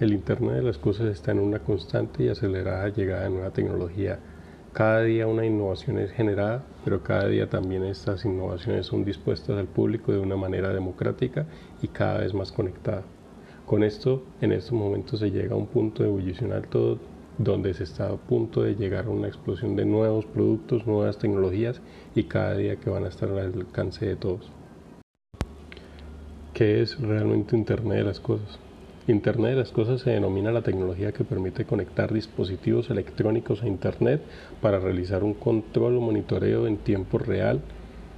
El Internet de las Cosas está en una constante y acelerada llegada de nueva tecnología. Cada día una innovación es generada, pero cada día también estas innovaciones son dispuestas al público de una manera democrática y cada vez más conectada. Con esto, en estos momentos se llega a un punto de ebullición alto donde se está a punto de llegar a una explosión de nuevos productos, nuevas tecnologías y cada día que van a estar al alcance de todos. ¿Qué es realmente Internet de las Cosas? Internet de las Cosas se denomina la tecnología que permite conectar dispositivos electrónicos a Internet para realizar un control o monitoreo en tiempo real.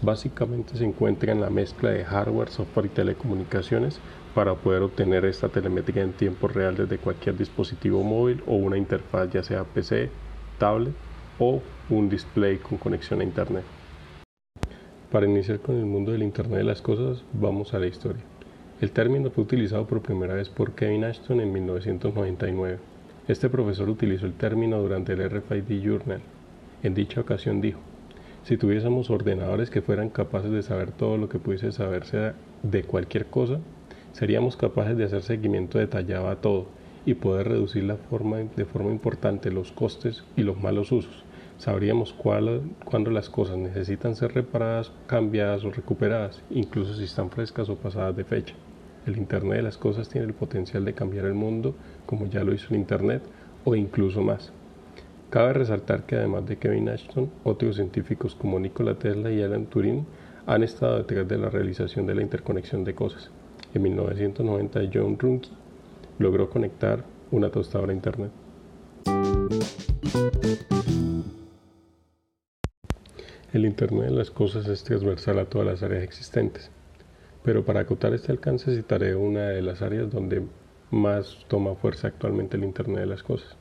Básicamente se encuentra en la mezcla de hardware, software y telecomunicaciones para poder obtener esta telemétrica en tiempo real desde cualquier dispositivo móvil o una interfaz ya sea PC, tablet o un display con conexión a Internet. Para iniciar con el mundo del Internet de las Cosas, vamos a la historia. El término fue utilizado por primera vez por Kevin Ashton en 1999. Este profesor utilizó el término durante el RFID Journal. En dicha ocasión dijo, si tuviésemos ordenadores que fueran capaces de saber todo lo que pudiese saberse de cualquier cosa, seríamos capaces de hacer seguimiento detallado a todo y poder reducir de forma importante los costes y los malos usos. Sabríamos cuándo las cosas necesitan ser reparadas, cambiadas o recuperadas, incluso si están frescas o pasadas de fecha. El Internet de las Cosas tiene el potencial de cambiar el mundo, como ya lo hizo el Internet, o incluso más. Cabe resaltar que además de Kevin Ashton, otros científicos como Nikola Tesla y Alan Turing han estado detrás de la realización de la interconexión de cosas. En 1990, John Runke logró conectar una tostadora a Internet. El Internet de las Cosas es transversal a todas las áreas existentes pero para acotar este alcance citaré una de las áreas donde más toma fuerza actualmente el Internet de las Cosas.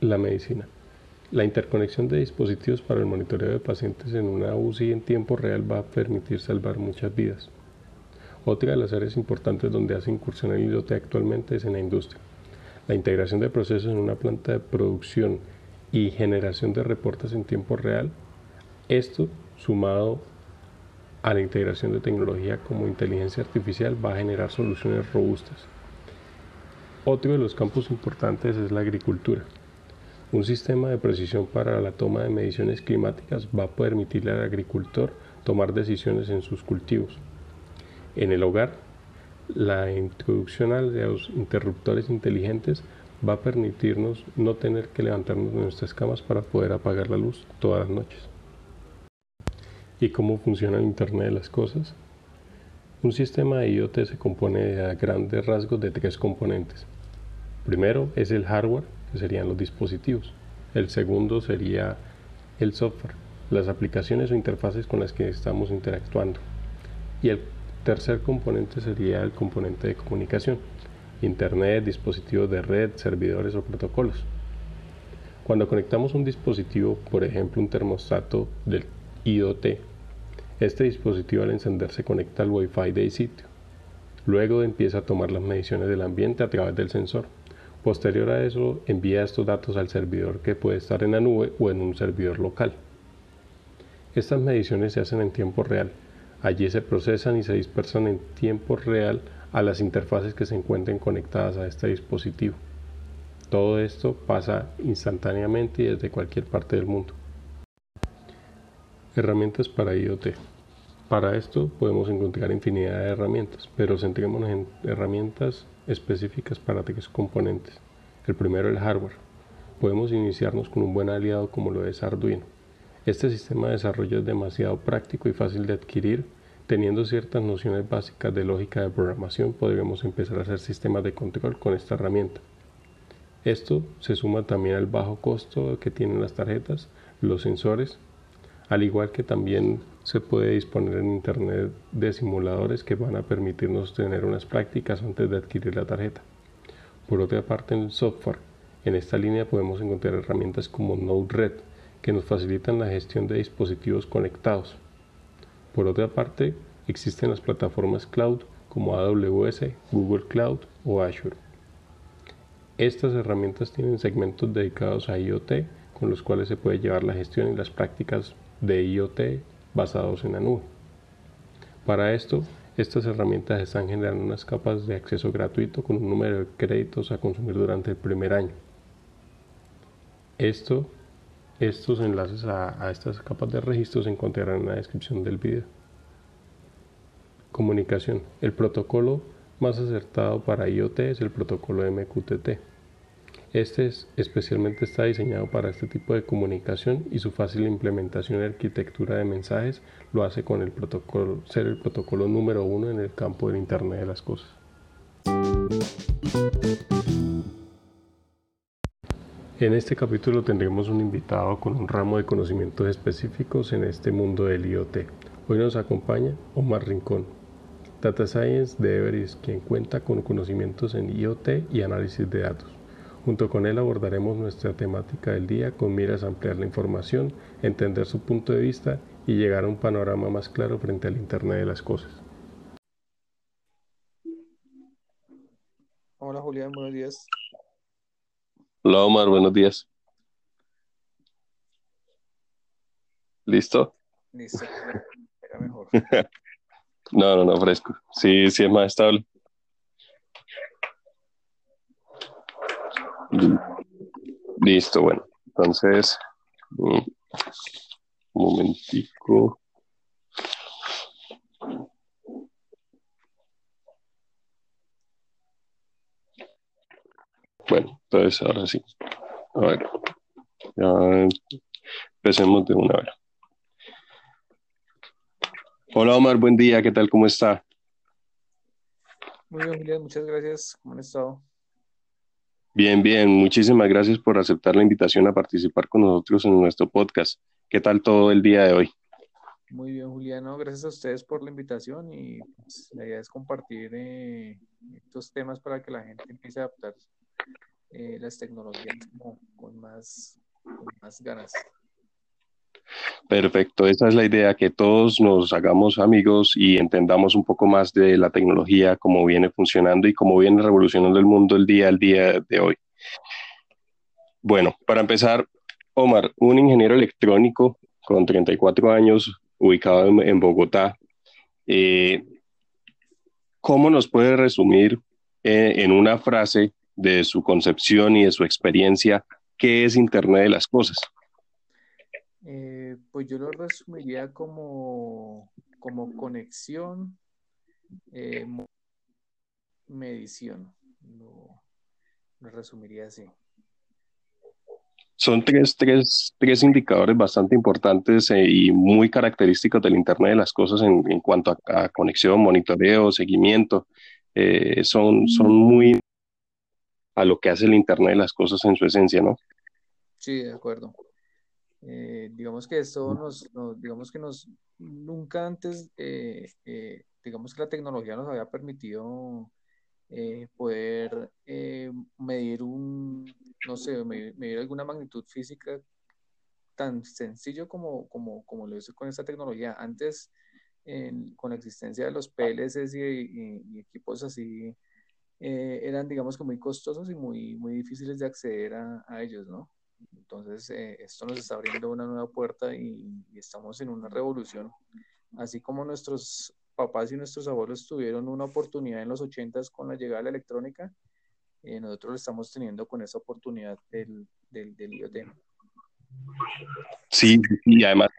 La medicina. La interconexión de dispositivos para el monitoreo de pacientes en una UCI en tiempo real va a permitir salvar muchas vidas. Otra de las áreas importantes donde hace incursión el IoT actualmente es en la industria. La integración de procesos en una planta de producción y generación de reportes en tiempo real. Esto sumado a la integración de tecnología como inteligencia artificial va a generar soluciones robustas. Otro de los campos importantes es la agricultura. Un sistema de precisión para la toma de mediciones climáticas va a permitirle al agricultor tomar decisiones en sus cultivos. En el hogar, la introducción a los interruptores inteligentes va a permitirnos no tener que levantarnos de nuestras camas para poder apagar la luz todas las noches y cómo funciona el Internet de las Cosas. Un sistema de IoT se compone a grandes rasgos de tres componentes. Primero es el hardware, que serían los dispositivos. El segundo sería el software, las aplicaciones o interfaces con las que estamos interactuando. Y el tercer componente sería el componente de comunicación, Internet, dispositivos de red, servidores o protocolos. Cuando conectamos un dispositivo, por ejemplo un termostato del IoT este dispositivo al encender se conecta al Wi-Fi del sitio. Luego empieza a tomar las mediciones del ambiente a través del sensor. Posterior a eso envía estos datos al servidor que puede estar en la nube o en un servidor local. Estas mediciones se hacen en tiempo real. Allí se procesan y se dispersan en tiempo real a las interfaces que se encuentren conectadas a este dispositivo. Todo esto pasa instantáneamente y desde cualquier parte del mundo. Herramientas para IoT. Para esto podemos encontrar infinidad de herramientas, pero centrémonos en herramientas específicas para tres componentes. El primero, el hardware. Podemos iniciarnos con un buen aliado como lo es Arduino. Este sistema de desarrollo es demasiado práctico y fácil de adquirir. Teniendo ciertas nociones básicas de lógica de programación, podremos empezar a hacer sistemas de control con esta herramienta. Esto se suma también al bajo costo que tienen las tarjetas, los sensores al igual que también se puede disponer en Internet de simuladores que van a permitirnos tener unas prácticas antes de adquirir la tarjeta. Por otra parte, en software, en esta línea podemos encontrar herramientas como Node-RED que nos facilitan la gestión de dispositivos conectados. Por otra parte, existen las plataformas cloud como AWS, Google Cloud o Azure. Estas herramientas tienen segmentos dedicados a IoT con los cuales se puede llevar la gestión y las prácticas de IoT basados en la nube. Para esto Estas herramientas están generando unas capas de acceso gratuito con un número de créditos a consumir durante el primer año. Esto, estos enlaces a, a estas capas de registro se encontrarán en la descripción del video. Comunicación. El protocolo más acertado para IoT es el protocolo MQTT. Este es, especialmente está diseñado para este tipo de comunicación y su fácil implementación en arquitectura de mensajes lo hace con el protocolo, ser el protocolo número uno en el campo del Internet de las Cosas. En este capítulo tendremos un invitado con un ramo de conocimientos específicos en este mundo del IoT. Hoy nos acompaña Omar Rincón, Data Science de Everest, quien cuenta con conocimientos en IoT y análisis de datos. Junto con él abordaremos nuestra temática del día con miras a ampliar la información, entender su punto de vista y llegar a un panorama más claro frente al Internet de las Cosas. Hola Julián, buenos días. Hola Omar, buenos días. ¿Listo? Listo, era mejor. no, no, no, fresco. Sí, sí es más estable. Listo, bueno. Entonces, un momentico. Bueno, entonces ahora sí. A ver. Ya empecemos de una vez. Hola Omar, buen día, ¿qué tal? ¿Cómo está? Muy bien, Julián, muchas gracias. ¿Cómo han estado? Bien, bien. Muchísimas gracias por aceptar la invitación a participar con nosotros en nuestro podcast. ¿Qué tal todo el día de hoy? Muy bien, Juliano. Gracias a ustedes por la invitación y pues, la idea es compartir eh, estos temas para que la gente empiece a adaptar eh, las tecnologías con, más, con más ganas. Perfecto, esa es la idea, que todos nos hagamos amigos y entendamos un poco más de la tecnología, cómo viene funcionando y cómo viene revolucionando el mundo el día al día de hoy. Bueno, para empezar, Omar, un ingeniero electrónico con 34 años, ubicado en, Bogotá, eh, ¿cómo nos puede resumir eh, en una frase de su concepción y de su experiencia qué es Internet de las Cosas? Eh, pues yo lo resumiría como, como conexión, eh, medición. Lo, resumiría así. Son tres, tres, tres indicadores bastante importantes eh, y muy característicos del Internet de las Cosas en, en cuanto a, conexión, monitoreo, seguimiento. son, son muy a lo que hace el Internet de las Cosas en su esencia, ¿no? Sí, de acuerdo. Eh, digamos que esto nos, digamos que nos, nunca antes, eh, eh, digamos que la tecnología nos había permitido poder medir un, no sé, medir, alguna magnitud física tan sencillo como, como, como lo hizo con esta tecnología. Antes, con la existencia de los PLCs y, equipos así, eran, digamos que muy costosos y muy, muy difíciles de acceder a, a ellos, ¿no? Entonces, eh, esto nos está abriendo una nueva puerta y, estamos en una revolución. Así como nuestros papás y nuestros abuelos tuvieron una oportunidad en los 80 con la llegada de la electrónica, eh, nosotros lo estamos teniendo con esa oportunidad del, del, del IoT. Sí, y además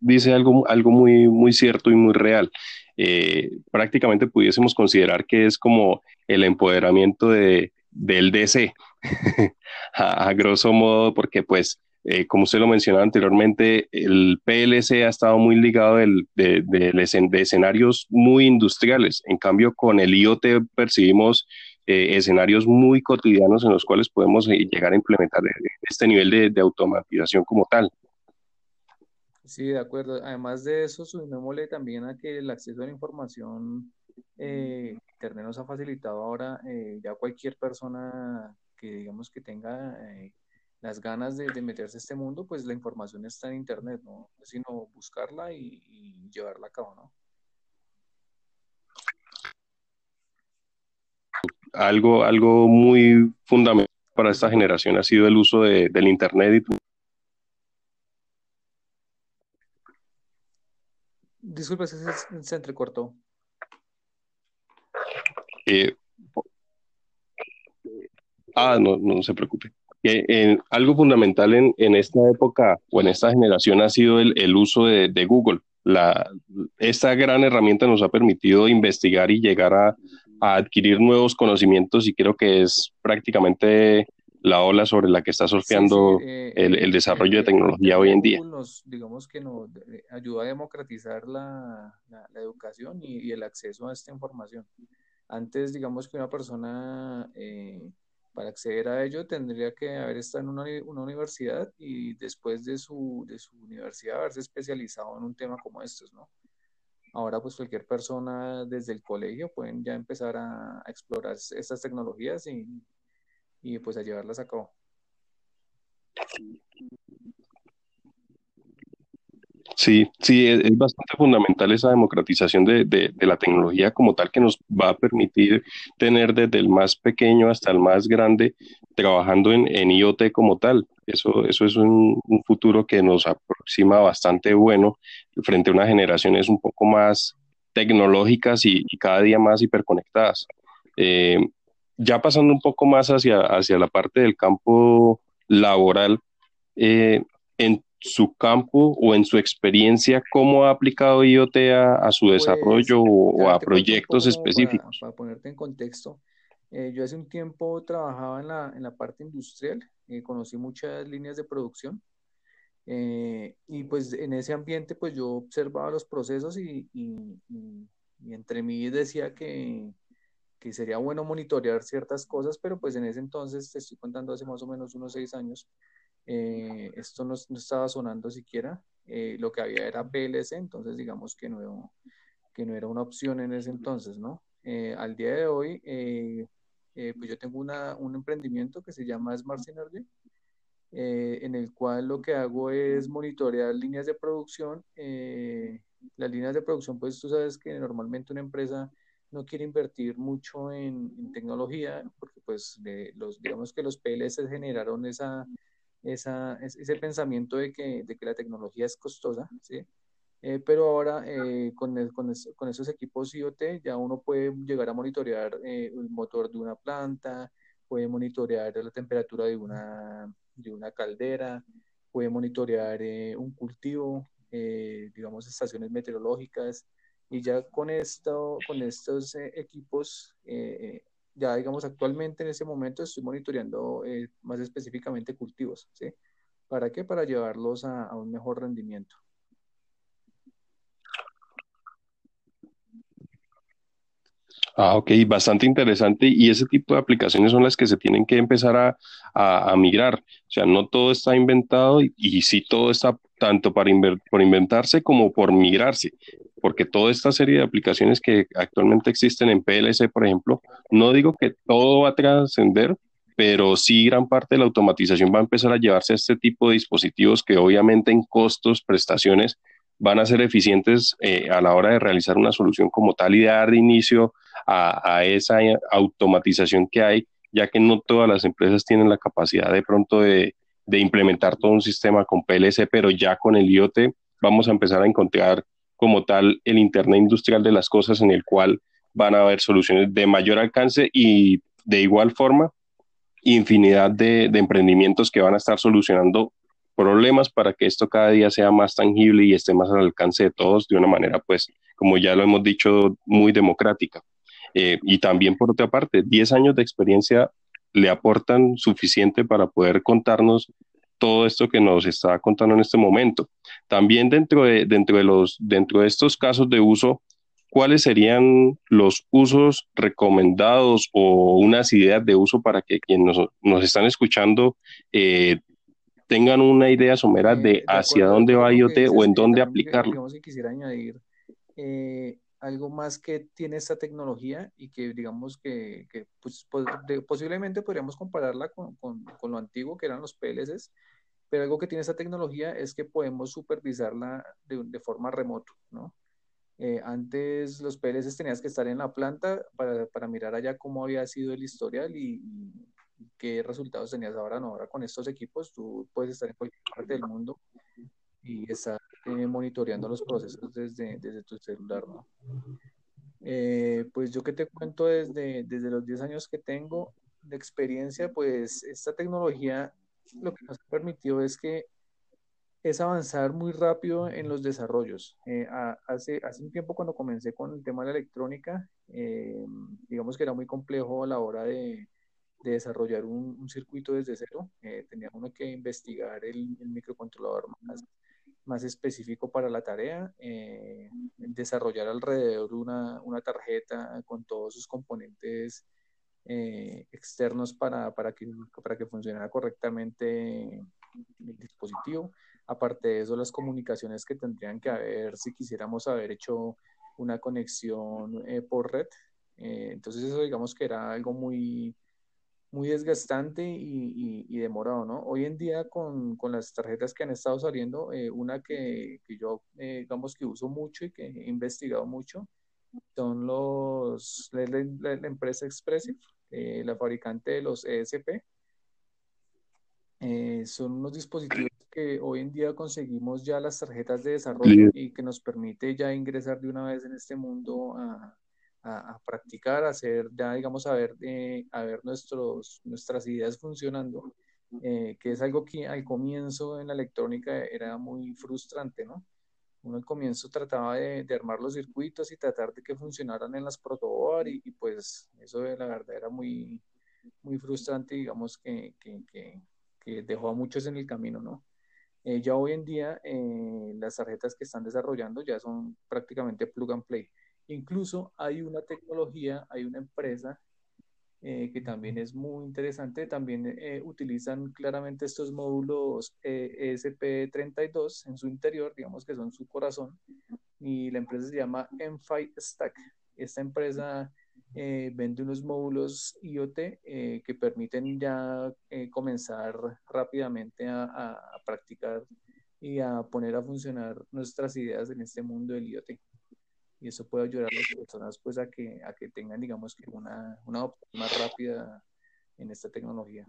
dice algo, algo muy, muy cierto y muy real. Eh, prácticamente pudiésemos considerar que es como el empoderamiento de, del DC, a, grosso modo, porque pues, eh, como usted lo mencionaba anteriormente, el PLC ha estado muy ligado del, de, de, escenarios muy industriales. En cambio, con el IoT percibimos eh, escenarios muy cotidianos en los cuales podemos eh, llegar a implementar este nivel de, automatización como tal. Sí, de acuerdo. Además de eso, sumémosle también a que el acceso a la información eh, Internet nos ha facilitado ahora eh, ya cualquier persona que digamos que tenga eh, las ganas de, meterse a este mundo, pues la información está en Internet, ¿no? Sino buscarla y, llevarla a cabo, ¿no? Algo, algo muy fundamental para esta generación ha sido el uso de, del Internet. Y... Disculpe, se, se entrecortó. Eh, ah, no, no se preocupe. Eh, algo fundamental en, en, esta época o en esta generación ha sido el, el uso de, de Google. La, esta gran herramienta nos ha permitido investigar y llegar a, a adquirir nuevos conocimientos y creo que es prácticamente la ola sobre la que está surfeando eh, el, el, desarrollo de tecnología hoy en día. Nos, digamos que nos ayuda a democratizar la, la, educación y, y, el acceso a esta información. Antes, digamos que una persona eh, para acceder a ello tendría que haber estado en una, universidad y después de su, universidad haberse especializado en un tema como estos, ¿no? Ahora pues cualquier persona desde el colegio pueden ya empezar a, explorar estas tecnologías y, y pues a llevarlas a cabo. Sí, sí, es, es, bastante fundamental esa democratización de, de, la tecnología como tal que nos va a permitir tener desde el más pequeño hasta el más grande trabajando en, en IoT como tal. Eso, eso es un, futuro que nos aproxima bastante bueno frente a unas generaciones un poco más tecnológicas y, y cada día más hiperconectadas. Eh, ya pasando un poco más hacia, hacia la parte del campo laboral, eh, en su campo o en su experiencia, ¿cómo ha aplicado IoT a, a su pues, desarrollo o, a proyectos específicos? Para, para, ponerte en contexto, eh, yo hace un tiempo trabajaba en la, en la parte industrial, eh, conocí muchas líneas de producción eh, y pues en ese ambiente pues yo observaba los procesos y, y, y, y entre mí decía que, que sería bueno monitorear ciertas cosas, pero pues en ese entonces, te estoy contando hace más o menos unos seis años, eh, esto no, no, estaba sonando siquiera, eh, lo que había era PLC, entonces digamos que no, que no era una opción en ese entonces, ¿no? Eh, al día de hoy, eh, eh, pues yo tengo una, un emprendimiento que se llama Smart Synergy, en el cual lo que hago es monitorear líneas de producción. las líneas de producción, pues tú sabes que normalmente una empresa no quiere invertir mucho en, en tecnología, porque pues los, digamos que los PLS generaron esa, esa, ese pensamiento de que, de que la tecnología es costosa, ¿sí? Eh, pero ahora eh, con, el, con, es, con, esos equipos IoT ya uno puede llegar a monitorear eh, el motor de una planta, puede monitorear la temperatura de una, de una caldera, puede monitorear eh, un cultivo, eh, digamos estaciones meteorológicas, y ya con esto, con estos eh, equipos, ya digamos actualmente en ese momento estoy monitoreando eh, más específicamente cultivos, ¿sí? ¿Para qué? Para llevarlos a, un mejor rendimiento. Ah, ok, bastante interesante. Y ese tipo de aplicaciones son las que se tienen que empezar a, a, migrar. O sea, no todo está inventado y, y sí todo está tanto para por inventarse como por migrarse. Porque toda esta serie de aplicaciones que actualmente existen en PLC, por ejemplo, no digo que todo va a trascender, pero sí gran parte de la automatización va a empezar a llevarse a este tipo de dispositivos que obviamente en costos, prestaciones, van a ser eficientes eh, a la hora de realizar una solución como tal y de dar inicio a, esa automatización que hay, ya que no todas las empresas tienen la capacidad de pronto de implementar todo un sistema con PLC, pero ya con el IoT vamos a empezar a encontrar como tal el Internet industrial de las cosas en el cual van a haber soluciones de mayor alcance y de igual forma infinidad de, emprendimientos que van a estar solucionando problemas para que esto cada día sea más tangible y esté más al alcance de todos de una manera, pues, como ya lo hemos dicho, muy democrática. Eh, y también, por otra parte, 10 años de experiencia le aportan suficiente para poder contarnos todo esto que nos está contando en este momento. También dentro de, dentro de, los, dentro de estos casos de uso, ¿cuáles serían los usos recomendados o unas ideas de uso para que quienes nos, nos están escuchando eh, tengan una idea somera de, de hacia dónde va IoT o en dónde aplicarlo. Digamos que quisiera añadir eh, algo más que tiene esta tecnología y que digamos que, que pues, posiblemente podríamos compararla con, con, con, lo antiguo que eran los PLCs, pero algo que tiene esta tecnología es que podemos supervisarla de, de forma remoto, ¿no? Eh, antes los PLCs tenías que estar en la planta para, para mirar allá cómo había sido el historial y, y qué resultados tenías ahora, no, ahora con estos equipos tú puedes estar en cualquier parte del mundo y estar eh, monitoreando los procesos desde, desde tu celular, ¿no? Eh, pues yo que te cuento desde, desde los 10 años que tengo de experiencia, pues esta tecnología lo que nos ha permitido es que es avanzar muy rápido en los desarrollos. Eh, hace, hace un tiempo cuando comencé con el tema de la electrónica, eh, digamos que era muy complejo a la hora de, de desarrollar un, un, circuito desde cero. Eh, tenía uno que investigar el, el microcontrolador más, más, específico para la tarea, desarrollar alrededor una, una, tarjeta con todos sus componentes externos para, para, que, para que funcionara correctamente el dispositivo Aparte de eso, las comunicaciones que tendrían que haber si quisiéramos haber hecho una conexión eh, por red. Eh, entonces eso digamos que era algo muy, muy desgastante y, y, demorado, ¿no? Hoy en día con, con, las tarjetas que han estado saliendo, eh, una que, que yo digamos que uso mucho y que he investigado mucho, son los, la, la, la empresa Expressive, la fabricante de los ESP. son unos dispositivos que hoy en día conseguimos ya las tarjetas de desarrollo y que nos permite ya ingresar de una vez en este mundo a, a, practicar, a hacer, ya digamos, a ver, eh, a ver nuestros, nuestras ideas funcionando, eh, que es algo que al comienzo en la electrónica era muy frustrante, ¿no? Uno al comienzo trataba de, armar los circuitos y tratar de que funcionaran en las protoboard y, y, pues eso de la verdad era muy, muy frustrante, digamos, que, que, que, que dejó a muchos en el camino, ¿no? Eh, ya hoy en día las tarjetas que están desarrollando ya son prácticamente plug and play. Incluso hay una tecnología, hay una empresa eh, que también es muy interesante, también utilizan claramente estos módulos ESP32 en su interior, digamos que son su corazón, y la empresa se llama M5 Stack. Esta empresa eh, vende unos módulos IoT eh, que permiten ya eh, comenzar rápidamente a, a, practicar y a poner a funcionar nuestras ideas en este mundo del IoT. Y eso puede ayudar a las personas pues a que, a que tengan, digamos, que una, una adopción más rápida en esta tecnología.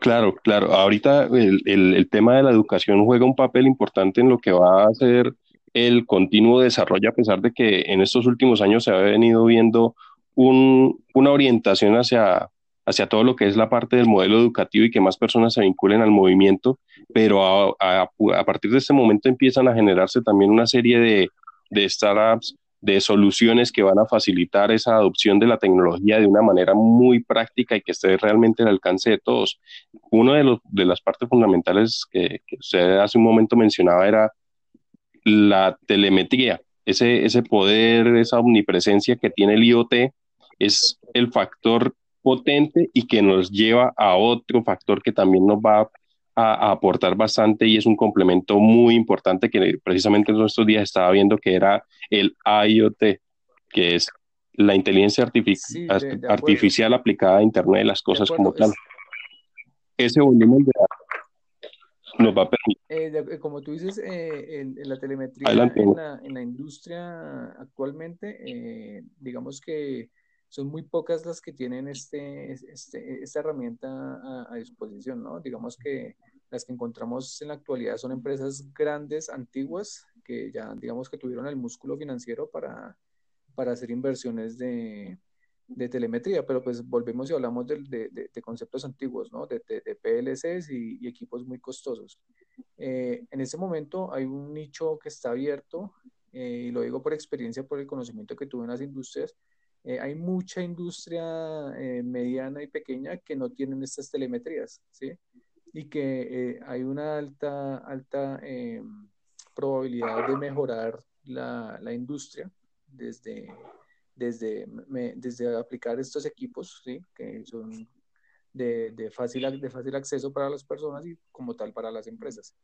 Claro, claro. Ahorita el, el, el, tema de la educación juega un papel importante en lo que va a ser el continuo desarrollo, a pesar de que en estos últimos años se ha venido viendo un, una orientación hacia, hacia todo lo que es la parte del modelo educativo y que más personas se vinculen al movimiento, pero a, partir de este momento empiezan a generarse también una serie de, de startups, de soluciones que van a facilitar esa adopción de la tecnología de una manera muy práctica y que esté realmente al alcance de todos. Una de, de las partes fundamentales que, que usted hace un momento mencionaba era la telemetría, ese, ese poder, esa omnipresencia que tiene el IoT es el factor potente y que nos lleva a otro factor que también nos va a, a, aportar bastante y es un complemento muy importante que precisamente en estos días estaba viendo que era el IoT, que es la inteligencia artific sí, de, de artificial aplicada a Internet de las cosas como tal. Ese volumen de nos va a permitir. Eh, de, como tú dices, eh, en, en, la telemetría en la, en la, industria actualmente, eh, digamos que son muy pocas las que tienen este, este, esta herramienta a, a, disposición, ¿no? Digamos que las que encontramos en la actualidad son empresas grandes, antiguas, que ya, digamos que tuvieron el músculo financiero para, para hacer inversiones de, de telemetría, pero pues volvemos y hablamos de, de, de conceptos antiguos, ¿no? De, PLCs y, y, equipos muy costosos. Eh, en este momento hay un nicho que está abierto, eh, y lo digo por experiencia, por el conocimiento que tuve en las industrias. Eh, hay mucha industria eh, mediana y pequeña que no tienen estas telemetrías, ¿sí? Y que eh, hay una alta, alta probabilidad de mejorar la, la industria desde desde, me, desde aplicar estos equipos, ¿sí? que son de, de, fácil, de fácil acceso para las personas y como tal para las empresas.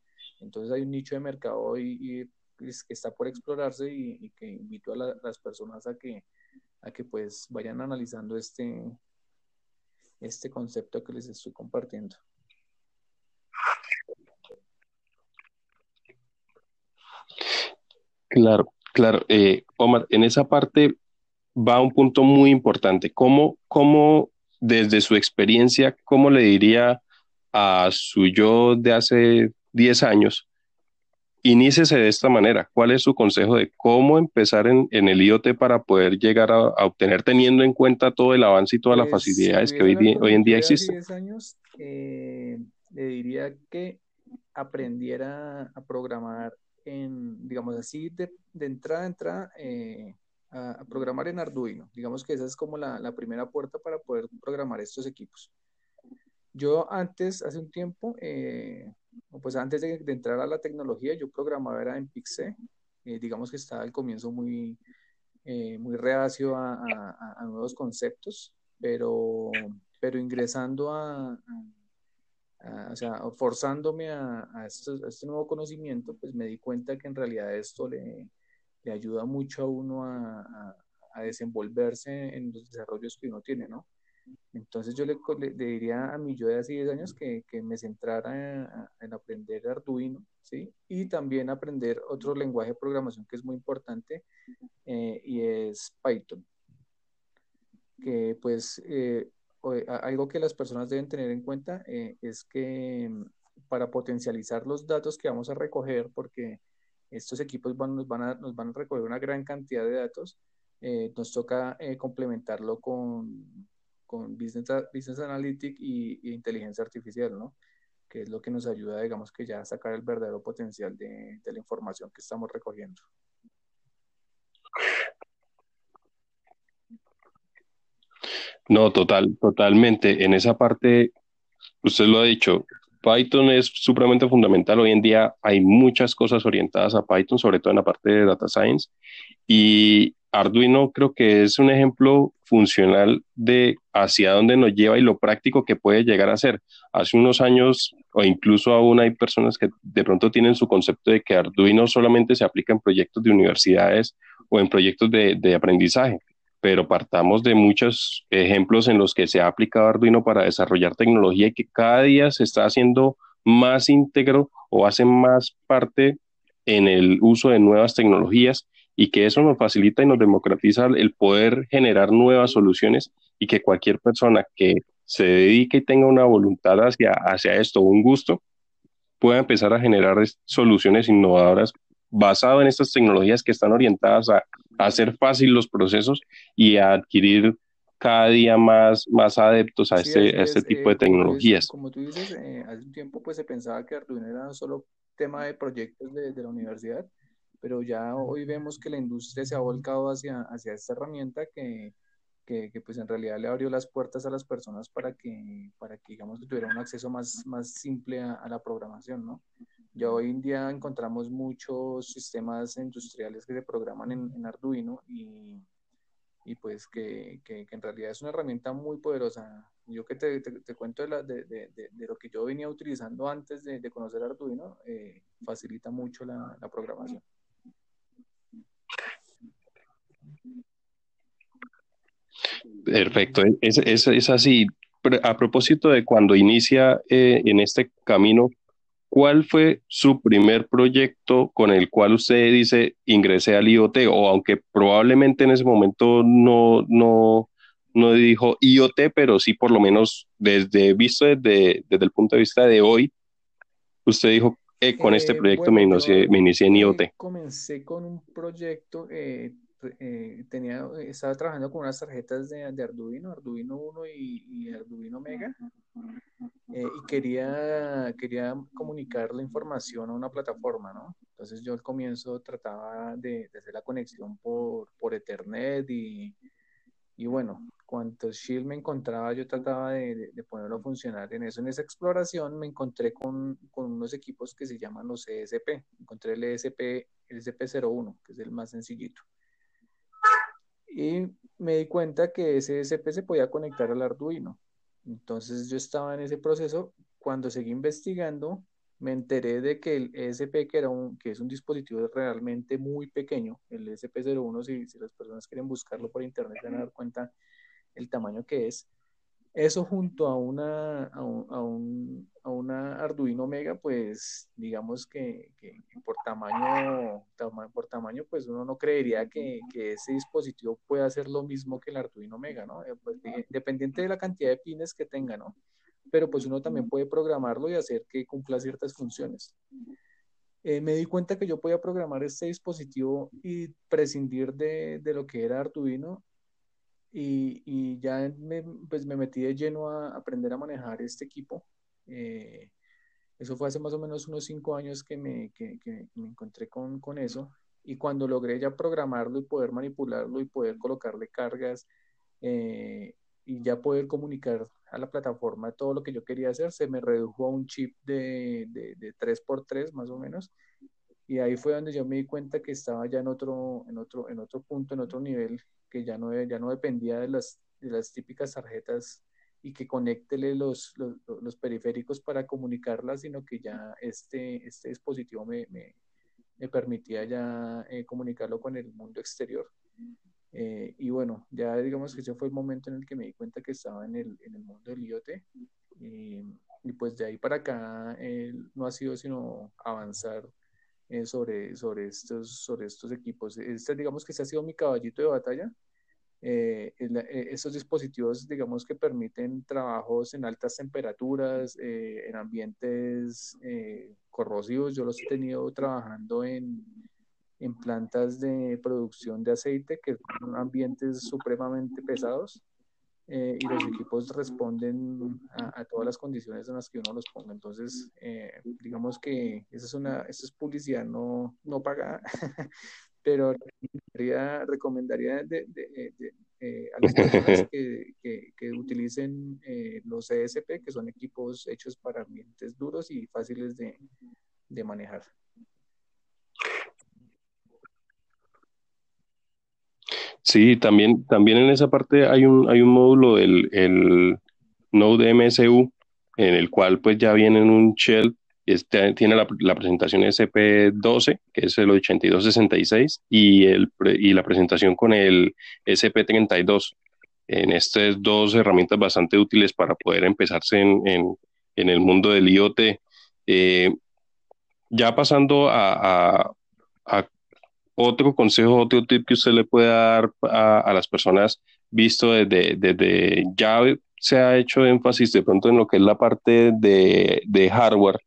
Entonces hay un nicho de mercado y, y que está por explorarse y, y que invito a la, las personas a que, a que pues vayan analizando este, este concepto que les estoy compartiendo. Claro, claro. Eh, Omar, en esa parte va un punto muy importante. ¿Cómo, cómo desde su experiencia, cómo le diría a su yo de hace 10 años inícese de esta manera. ¿Cuál es su consejo de cómo empezar en, el IoT para poder llegar a, obtener teniendo en cuenta todo el avance y todas las pues, facilidades que hoy, hoy, en día existen? 10 años, eh, le diría que aprendiera a programar en, digamos así, de, entrada a entrada, eh, a, programar en Arduino. Digamos que esa es como la, la primera puerta para poder programar estos equipos. Yo antes, hace un tiempo, eh, pues antes de, entrar a la tecnología, yo programaba era en Pixel. Eh, digamos que estaba al comienzo muy, eh, muy reacio a, nuevos conceptos, pero, pero ingresando a, o sea, forzándome a, este nuevo conocimiento, pues me di cuenta que en realidad esto le, le ayuda mucho a uno a, desenvolverse en los desarrollos que uno tiene, ¿no? Entonces yo le, diría a mi yo de hace 10 años que, me centrara en, aprender Arduino, ¿sí? Y también aprender otro lenguaje de programación que es muy importante eh, y es Python. Que pues eh, algo que las personas deben tener en cuenta eh, es que mm, para potencializar los datos que vamos a recoger, porque estos equipos nos, van a, nos van a recoger una gran cantidad de datos, nos toca complementarlo con con Business, business Analytics y, inteligencia artificial, ¿no? Que es lo que nos ayuda, digamos, que ya a sacar el verdadero potencial de, la información que estamos recogiendo. No, total, totalmente. En esa parte, usted lo ha dicho, Python es supremamente fundamental. Hoy en día hay muchas cosas orientadas a Python, sobre todo en la parte de data science. Y Arduino creo que es un ejemplo funcional de hacia dónde nos lleva y lo práctico que puede llegar a ser. Hace unos años, o incluso aún hay personas que de pronto tienen su concepto de que Arduino solamente se aplica en proyectos de universidades o en proyectos de, de aprendizaje, pero partamos de muchos ejemplos en los que se ha aplicado Arduino para desarrollar tecnología y que cada día se está haciendo más íntegro o hace más parte en el uso de nuevas tecnologías y que eso nos facilita y nos democratiza el poder generar nuevas soluciones y que cualquier persona que se dedique y tenga una voluntad hacia, hacia esto, un gusto, pueda empezar a generar soluciones innovadoras basadas en estas tecnologías que están orientadas a, hacer fácil los procesos y a adquirir cada día más, más adeptos a, este, este tipo de eh, tecnologías. Como tú dices, eh, hace un tiempo pues se pensaba que Arduino era solo tema de proyectos de, de la universidad, pero ya hoy vemos que la industria se ha volcado hacia, hacia esta herramienta que, que, pues en realidad le abrió las puertas a las personas para que, para que digamos que tuvieran un acceso más, más simple a, la programación, ¿no? Ya hoy en día encontramos muchos sistemas industriales que se programan en, en Arduino y, y pues que, que, en realidad es una herramienta muy poderosa. Yo que te, te, cuento de, la, de, de, de, lo que yo venía utilizando antes de, conocer Arduino, eh, facilita mucho la, la programación. Perfecto, es, es, es así. A propósito de cuando inicia eh, en este camino, ¿cuál fue su primer proyecto con el cual usted dice ingresé al IoT? O aunque probablemente en ese momento no, no, no dijo IoT, pero sí por lo menos desde visto desde, desde el punto de vista de hoy, usted dijo, eh, con este eh, proyecto me, inicié, me inicié en IoT. Comencé con un proyecto eh, tenía, estaba trabajando con unas tarjetas de, Arduino, Arduino 1 y, Arduino Mega, eh, y quería, quería comunicar la información a una plataforma, ¿no? Entonces yo al comienzo trataba de, hacer la conexión por, por Ethernet y, y bueno, cuantos shield me encontraba, yo trataba de, ponerlo a funcionar en eso. En esa exploración me encontré con, con, unos equipos que se llaman los ESP. Encontré el ESP, el ESP01, que es el más sencillito y me di cuenta que ese SP se podía conectar al Arduino. Entonces yo estaba en ese proceso. Cuando seguí investigando, me enteré de que el ESP, que, era un, que es un dispositivo realmente muy pequeño, el ESP01, si, si las personas quieren buscarlo por internet, van a dar cuenta el tamaño que es, eso junto a una, a un, a una Arduino Mega, pues digamos que, por, tamaño, por tamaño, pues uno no creería que, ese dispositivo pueda hacer lo mismo que el Arduino Mega, ¿no? Eh, pues, dependiente de la cantidad de pines que tenga, ¿no? Pero pues uno también puede programarlo y hacer que cumpla ciertas funciones. eh, me di cuenta que yo podía programar este dispositivo y prescindir de, de lo que era Arduino y, y, ya me, pues me metí de lleno a aprender a manejar este equipo. Eh, eso fue hace más o menos unos cinco años que me, que, que me encontré con, con, eso. Y cuando logré ya programarlo y poder manipularlo y poder colocarle cargas eh, y ya poder comunicar a la plataforma todo lo que yo quería hacer, se me redujo a un chip de, de, de 3x3 más o menos. Y ahí fue donde yo me di cuenta que estaba ya en otro, en otro, en otro punto, en otro nivel, que ya no, ya no dependía de las, de las típicas tarjetas y que conéctele los, los, los, periféricos para comunicarlas, sino que ya este, este dispositivo me, me, me permitía ya eh, comunicarlo con el mundo exterior. Eh, y bueno, ya digamos que ese fue el momento en el que me di cuenta que estaba en el, en el mundo del IoT. Y, y, pues de ahí para acá eh, no ha sido sino avanzar eh, sobre, sobre, estos, sobre estos equipos. Este, digamos que ese ha sido mi caballito de batalla. Eh, estos dispositivos, digamos que permiten trabajos en altas temperaturas, en ambientes corrosivos. Yo los he tenido trabajando en, en plantas de producción de aceite, que son ambientes supremamente pesados, eh, y los equipos responden a, todas las condiciones en las que uno los ponga. Entonces, eh, digamos que esa es una, esa es publicidad no, no pagada, pero recomendaría, recomendaría de, de, eh, a las personas que, que, que utilicen los ESP, que son equipos hechos para ambientes duros y fáciles de, de manejar. Sí, también, también en esa parte hay un, hay un módulo del el Node MSU en el cual pues ya viene en un shell, este, tiene la, la, presentación SP12, que es el 8266, y, el, y la presentación con el SP32. En estas dos herramientas bastante útiles para poder empezarse en, en, en el mundo del IoT. Eh, ya pasando a, a otro consejo, otro tip que usted le puede dar a, las personas, visto desde, desde, ya se ha hecho énfasis de pronto en lo que es la parte de, de hardware,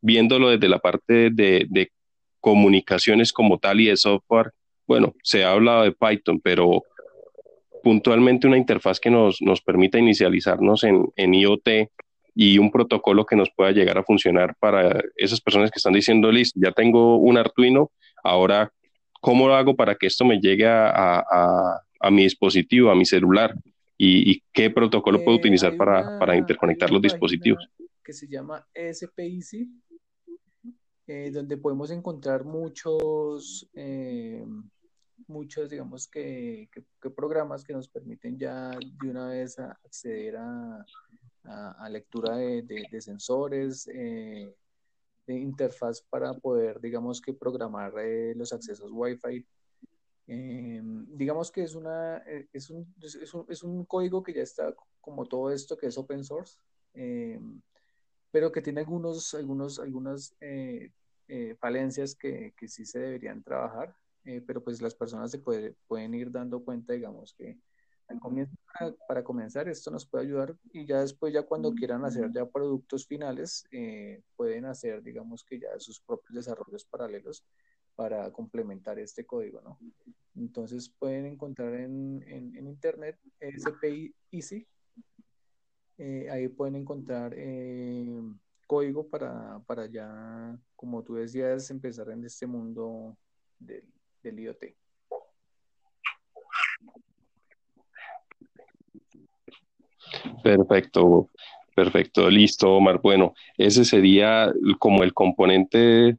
viéndolo desde la parte de, de, comunicaciones como tal y de software. Bueno, se ha hablado de Python, pero puntualmente una interfaz que nos, nos permita inicializarnos en, en IoT y un protocolo que nos pueda llegar a funcionar para esas personas que están diciendo, listo, ya tengo un Arduino, ahora ¿cómo lo hago para que esto me llegue a, mi dispositivo, a mi celular? ¿Y, qué protocolo puedo eh, utilizar para, interconectar los dispositivos? Que se llama SPIC, eh, donde podemos encontrar muchos, eh, muchos, digamos que, programas que nos permiten ya de una vez acceder a, lectura de, sensores, de interfaz para poder, digamos que programar eh, los accesos Wi-Fi. Eh, digamos que es, una, eh, es, un, es, un, es, un, código que ya está como todo esto que es open source, pero que tiene algunos, algunos, algunas falencias que, que, sí se deberían trabajar, pero pues las personas se puede, pueden ir dando cuenta, digamos que para, comenzar, esto nos puede ayudar y ya después, ya cuando quieran hacer ya productos finales, eh, pueden hacer, digamos que ya sus propios desarrollos paralelos para complementar este código, ¿no? Entonces pueden encontrar en, en, internet SPI Easy, eh, ahí pueden encontrar eh, código para, para ya, como tú decías, empezar en este mundo del, del IoT. Perfecto, perfecto, listo, Omar. Bueno, ese sería como el componente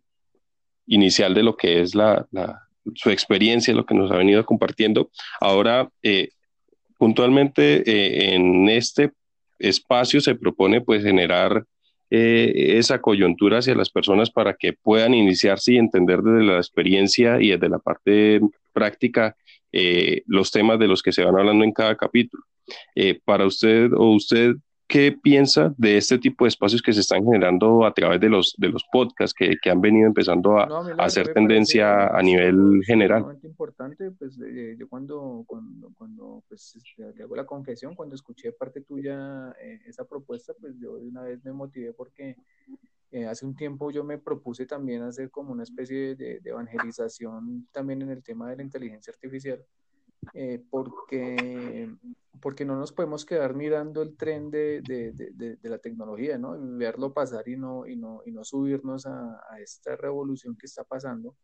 inicial de lo que es la, su experiencia, lo que nos ha venido compartiendo. Ahora, eh, puntualmente eh, en este espacio se propone pues generar eh, esa coyuntura hacia las personas para que puedan iniciarse y entender desde la experiencia y desde la parte práctica los temas de los que se van hablando en cada capítulo. Eh, para usted o usted, ¿qué piensa de este tipo de espacios que se están generando a través de los, de los podcasts que, que han venido empezando a, hacer tendencia a nivel general? importante, pues eh, yo cuando, cuando, cuando pues, te hago la confesión, cuando escuché parte tuya eh, esa propuesta, pues yo de una vez me motivé porque Eh, hace un tiempo yo me propuse también hacer como una especie de, evangelización también en el tema de la inteligencia artificial, eh, porque, porque no nos podemos quedar mirando el tren de, de, la tecnología, ¿no? Y verlo pasar y no, y no, y no subirnos a, a esta revolución que está pasando.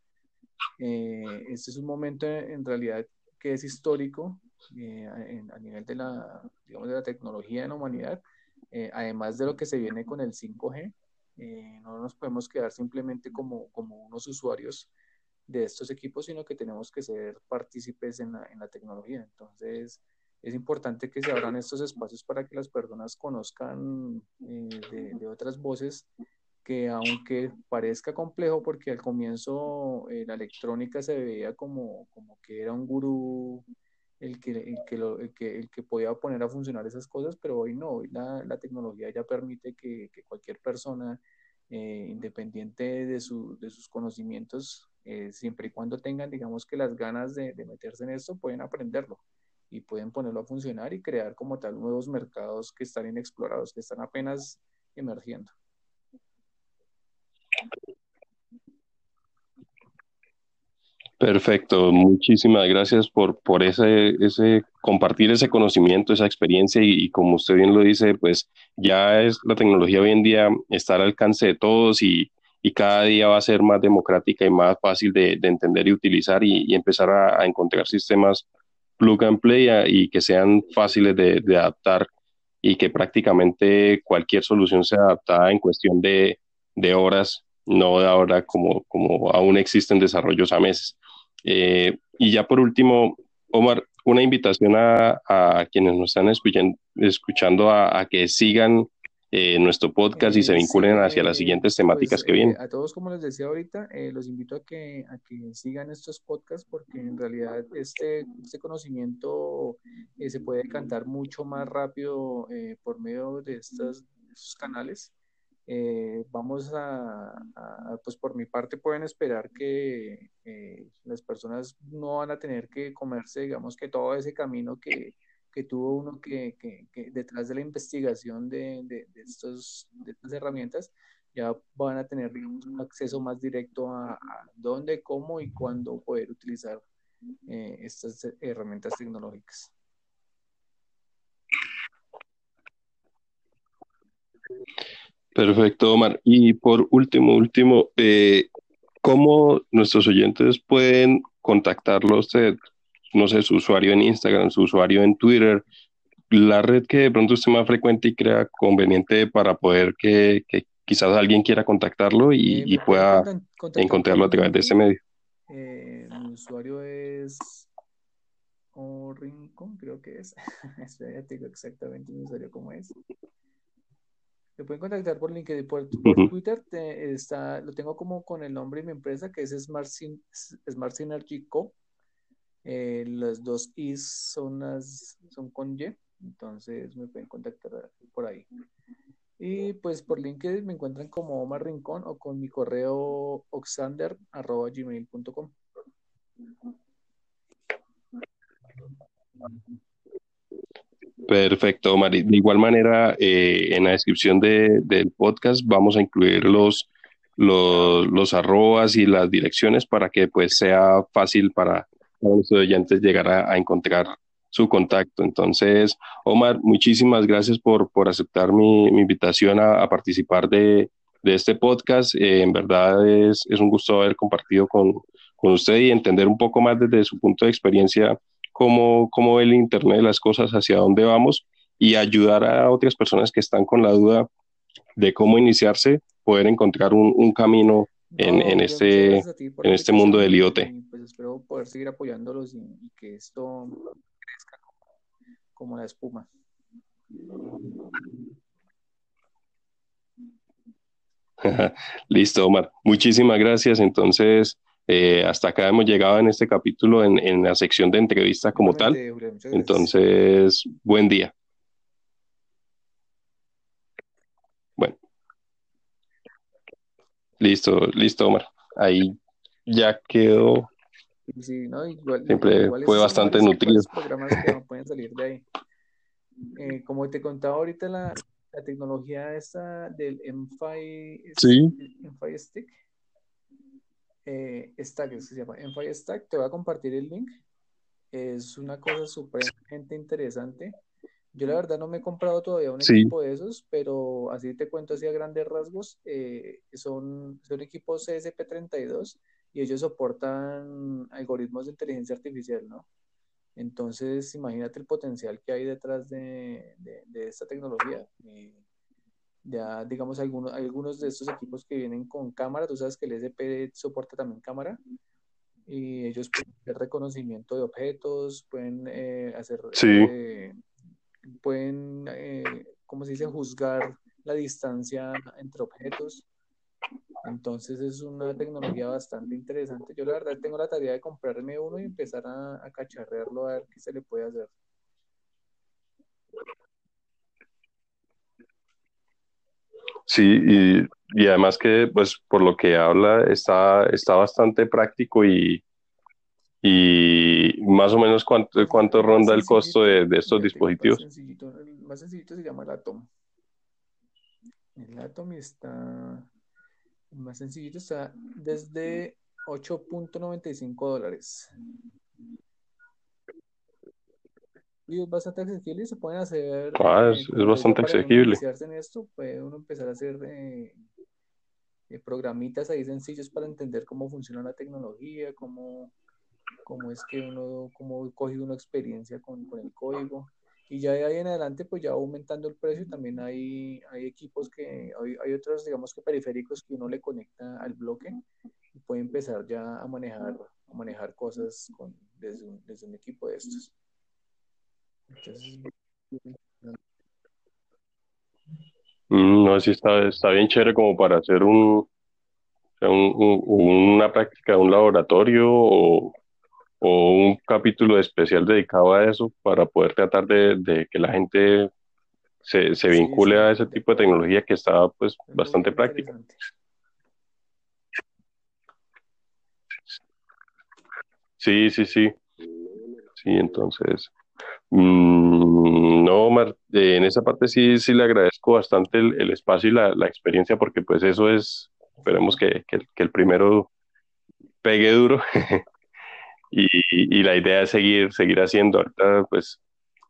Eh, este es un momento en realidad que es histórico a nivel de la, digamos, de la tecnología en la humanidad, además de lo que se viene con el 5G, eh, no nos podemos quedar simplemente como, como unos usuarios de estos equipos, sino que tenemos que ser partícipes en la, en la tecnología. Entonces, es importante que se abran estos espacios para que las personas conozcan eh, de, otras voces que aunque parezca complejo, porque al comienzo eh, la electrónica se veía como, como que era un gurú el que, el que, lo, el que, el que podía poner a funcionar esas cosas, pero hoy no, hoy la, tecnología ya permite que, que cualquier persona, eh, independiente de, su, de, sus conocimientos, eh, siempre y cuando tengan, digamos que las ganas de, de, meterse en esto, pueden aprenderlo y pueden ponerlo a funcionar y crear como tal nuevos mercados que están inexplorados, que están apenas emergiendo. Perfecto, muchísimas gracias por, por ese, ese compartir ese conocimiento, esa experiencia y, como usted bien lo dice, pues ya es la tecnología hoy en día está al alcance de todos y, y cada día va a ser más democrática y más fácil de, de entender y utilizar y, empezar a, encontrar sistemas plug and play y que sean fáciles de, de, adaptar y que prácticamente cualquier solución sea adaptada en cuestión de, de horas, no de ahora como, como aún existen desarrollos a meses. Eh, y ya por último, Omar, una invitación a, a quienes nos están escuchando, escuchando a, a que sigan eh, nuestro podcast y se eh, vinculen hacia las siguientes temáticas pues, que vienen. a todos, como les decía ahorita, los invito a que, a que sigan estos podcasts porque en realidad este, este conocimiento se puede cantar mucho más rápido por medio de, estas, de estos canales. Eh, vamos a, pues por mi parte pueden esperar que eh, las personas no van a tener que comerse, digamos que todo ese camino que, que tuvo uno que, que, detrás de la investigación de, de, estos, de estas herramientas, ya van a tener un acceso más directo a, dónde, cómo y cuándo poder utilizar eh, estas herramientas tecnológicas. Perfecto, Omar. Y por último, último, eh, ¿cómo nuestros oyentes pueden contactarlo a usted? No sé, su usuario en Instagram, su usuario en Twitter, la red que de pronto usted más frecuente y crea conveniente para poder que, quizás alguien quiera contactarlo y, eh, pueda encontrarlo a través de ese medio. Eh, mi usuario es o Rincón, creo que es. exactamente mi usuario cómo es. Me pueden contactar por LinkedIn, por, Twitter, está, lo tengo como con el nombre de mi empresa, que es Smart, Smart Synergy Co. Eh, las dos Is son, son con Y, entonces me pueden contactar por ahí. Y pues por LinkedIn me encuentran como Omar Rincón o con mi correo oxander.gmail.com. Perfecto, Mari. De igual manera, eh, en la descripción de, del podcast vamos a incluir los, los, arrobas y las direcciones para que pues sea fácil para los oyentes llegar a, encontrar su contacto. Entonces, Omar, muchísimas gracias por, por aceptar mi, invitación a, participar de, este podcast. Eh, en verdad es, es, un gusto haber compartido con, con usted y entender un poco más desde su punto de experiencia cómo, cómo ve el Internet de las cosas, hacia dónde vamos y ayudar a otras personas que están con la duda de cómo iniciarse, poder encontrar un, un camino en, en este, en este mundo del IoT. Pues espero poder seguir apoyándolos y, que esto crezca como, la espuma. Listo, Omar. Muchísimas gracias. Entonces, eh, hasta acá hemos llegado en este capítulo en, en la sección de entrevista como tal. Entonces, buen día. Bueno. Listo, listo, Omar. Ahí ya quedó. Sí, no, igual, Siempre fue bastante nutrido. Programas que pueden salir de ahí. Eh, como te contaba ahorita, la, la tecnología esta del M5, sí. Stick, eh, Stack, se llama M5 Stack, te voy a compartir el link. Es una cosa supremamente interesante. Yo la verdad no me he comprado todavía un equipo de esos, pero así te cuento así a grandes rasgos, eh, son, son equipos CSP32 y ellos soportan algoritmos de inteligencia artificial, ¿no? Entonces, imagínate el potencial que hay detrás de, esta tecnología. Ya, digamos, algunos, algunos de estos equipos que vienen con cámara, tú sabes que el SP soporta también cámara, y ellos pueden hacer reconocimiento de objetos, pueden eh, hacer, eh, pueden, eh, ¿cómo se dice?, juzgar la distancia entre objetos. Entonces es una tecnología bastante interesante. Yo la verdad tengo la tarea de comprarme uno y empezar a, cacharrearlo a ver qué se le puede hacer. Sí, y, además que, pues, por lo que habla, está, está bastante práctico y, y más o menos cuánto, cuánto ronda el costo de, estos dispositivos. el más sencillito se llama el Atom. El Atom está el más sencillito está desde 8.95 dólares. Es bastante accesible y se pueden hacer. Ah, es, eh, bastante accesible. en esto, puede uno empezar a hacer eh, eh, programitas ahí sencillos para entender cómo funciona la tecnología, cómo, cómo es que uno, cómo coge una experiencia con, con el código. Y ya de ahí en adelante, pues ya aumentando el precio, también hay, hay equipos que, hay, hay, otros, digamos que periféricos que uno le conecta al bloque y puede empezar ya a manejar, a manejar cosas con, desde, un, desde un equipo de estos. Mm, no, sí está, está bien chévere como para hacer un, un, una práctica, un laboratorio o, o un capítulo especial dedicado a eso para poder tratar de, que la gente se, se vincule a ese tipo de tecnología que está pues bastante práctica. Sí, sí, sí. Sí, entonces. Mm, no, Omar, eh, en esa parte sí, sí le agradezco bastante el, espacio y la, experiencia, porque pues eso es, esperemos que, que, que el primero pegue duro y, la idea es seguir, seguir haciendo. Ahorita, pues,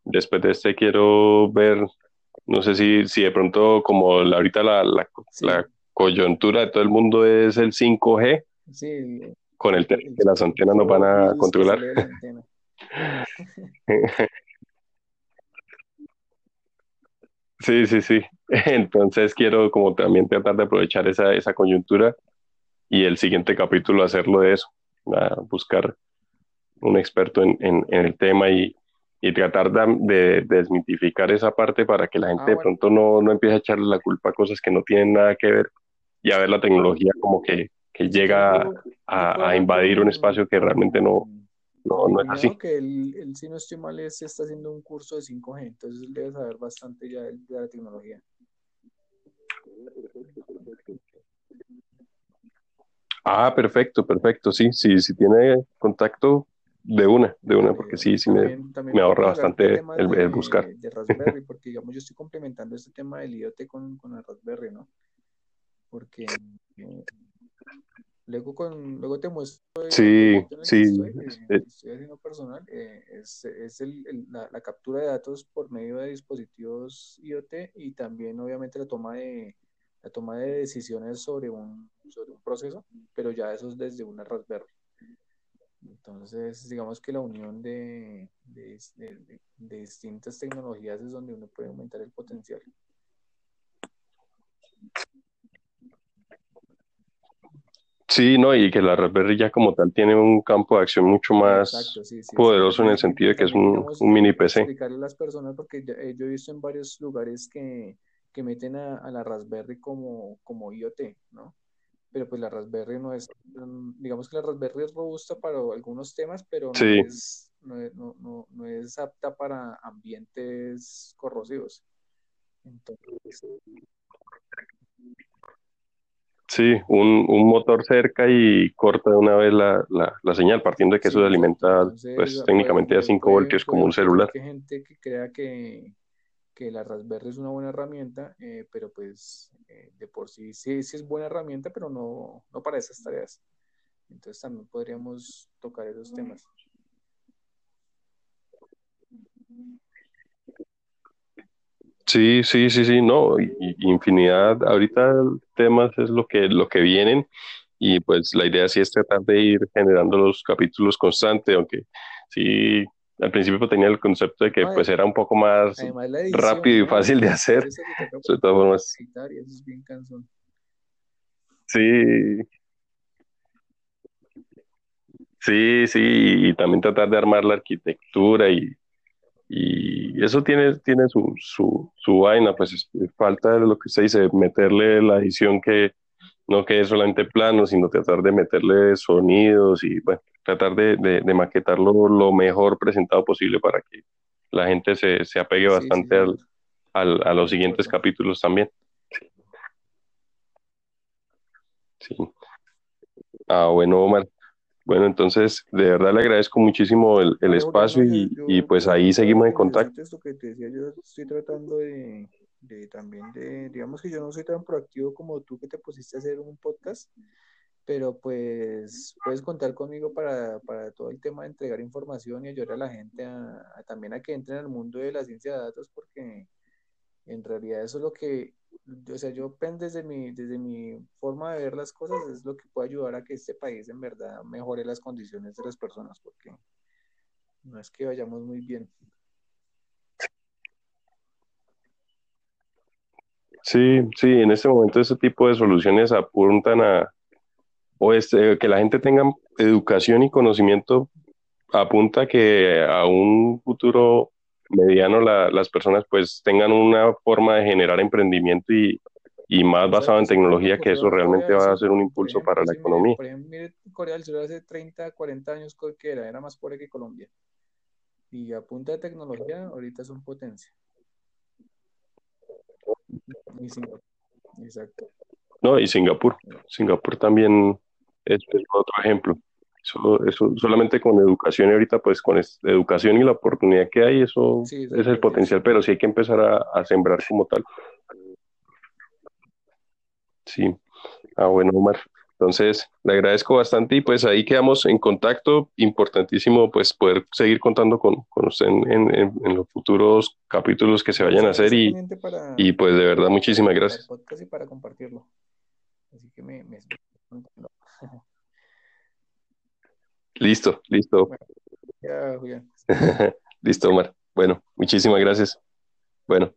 después de este quiero ver, no sé si, si de pronto, como ahorita la, la, coyuntura de todo el mundo es el 5G, con el, que las antenas nos van a controlar. Sí, sí, sí. Entonces quiero como también tratar de aprovechar esa, esa coyuntura y el siguiente capítulo hacerlo de eso, buscar un experto en, en, el tema y, y tratar de, desmitificar esa parte para que la gente ah, de pronto no, no, empiece a echarle la culpa a cosas que no tienen nada que ver y a ver la tecnología como que, que llega a, a, invadir un espacio que realmente no, no, no es así. que él, si no estoy mal, está haciendo un curso de 5G, entonces debe saber bastante ya de, de la tecnología. Ah, perfecto, perfecto, sí, sí, si tiene contacto, de una, de una, porque sí, sí me, me ahorra bastante el, buscar. De Raspberry, porque digamos, yo estoy complementando este tema del IoT con, con el Raspberry, ¿no? Porque eh, luego, con, luego te muestro. Sí, sí. Estoy, haciendo personal, eh, es, es el, la, la, captura de datos por medio de dispositivos IoT y también, obviamente, la toma de la toma de decisiones sobre un, sobre un proceso, pero ya eso es desde una Raspberry. Entonces, digamos que la unión de, de, distintas tecnologías es donde uno puede aumentar el potencial. Sí, no, y que la Raspberry ya como tal tiene un campo de acción mucho más poderoso en el sentido de que es un, mini PC. Explicarle a las personas, porque eh, yo he visto en varios lugares que, que meten a, a, la Raspberry como, como IoT, ¿no? pero pues la Raspberry no es, digamos que la Raspberry es robusta para algunos temas, pero no, es, no, no, no, es apta para ambientes corrosivos. Entonces, Sí, un, un, motor cerca y corta de una vez la, la, la señal, partiendo de que eso se alimenta pues técnicamente a 5 voltios como un celular. Hay gente que crea que, que la Raspberry es una buena herramienta, eh, pero pues eh, de por sí, sí sí es buena herramienta, pero no, no para esas tareas. Entonces también podríamos tocar esos temas. Sí, sí, sí, sí, no, infinidad, ahorita temas es lo que, lo que vienen y pues la idea sí es tratar de ir generando los capítulos constantes, aunque sí, al principio tenía el concepto de que pues era un poco más rápido y fácil de hacer, de todas formas. Sí, sí, sí, y también tratar de armar la arquitectura y y eso tiene, tiene su, su, su vaina, pues falta lo que usted dice, meterle la edición que no quede solamente plano, sino tratar de meterle sonidos y bueno, tratar de, de, maquetarlo lo mejor presentado posible para que la gente se, se apegue bastante Al, al, a los siguientes capítulos también. Sí. Ah, bueno, Omar. Bueno, entonces, de verdad le agradezco muchísimo el, el espacio y, y, pues ahí seguimos en contacto. Esto que te decía, yo estoy tratando de, de, también de, digamos que yo no soy tan proactivo como tú que te pusiste a hacer un podcast, pero pues puedes contar conmigo para, para todo el tema de entregar información y ayudar a la gente a, también a que entren al mundo de la ciencia de datos, porque en realidad eso es lo que o sea, yo desde mi, desde mi forma de ver las cosas es lo que puede ayudar a que este país en verdad mejore las condiciones de las personas, porque no es que vayamos muy bien. Sí, sí, en este momento ese tipo de soluciones apuntan a, o este, que la gente tenga educación y conocimiento, apunta que a un futuro mediano las personas pues tengan una forma de generar emprendimiento y, y más basado en tecnología, que eso realmente va a ser un impulso para la economía. Por ejemplo, mire, Corea del Sur hace 30, 40 años que era, era más pobre que Colombia. Y a punta de tecnología, ahorita son potencia. Y Singapur. Exacto. No, y Singapur. Singapur también es otro ejemplo. Eso, eso solamente con educación y ahorita pues con educación y la oportunidad que hay, eso es el potencial, pero sí hay que empezar a, sembrar como tal. Sí. Ah, bueno, Omar. Entonces, le agradezco bastante y pues ahí quedamos en contacto. Importantísimo pues poder seguir contando con, usted en, en, los futuros capítulos que se vayan a hacer y, y pues de verdad muchísimas gracias. para compartirlo. Así que me, me... Listo, listo. ya, listo, Omar. Bueno, muchísimas gracias. Bueno.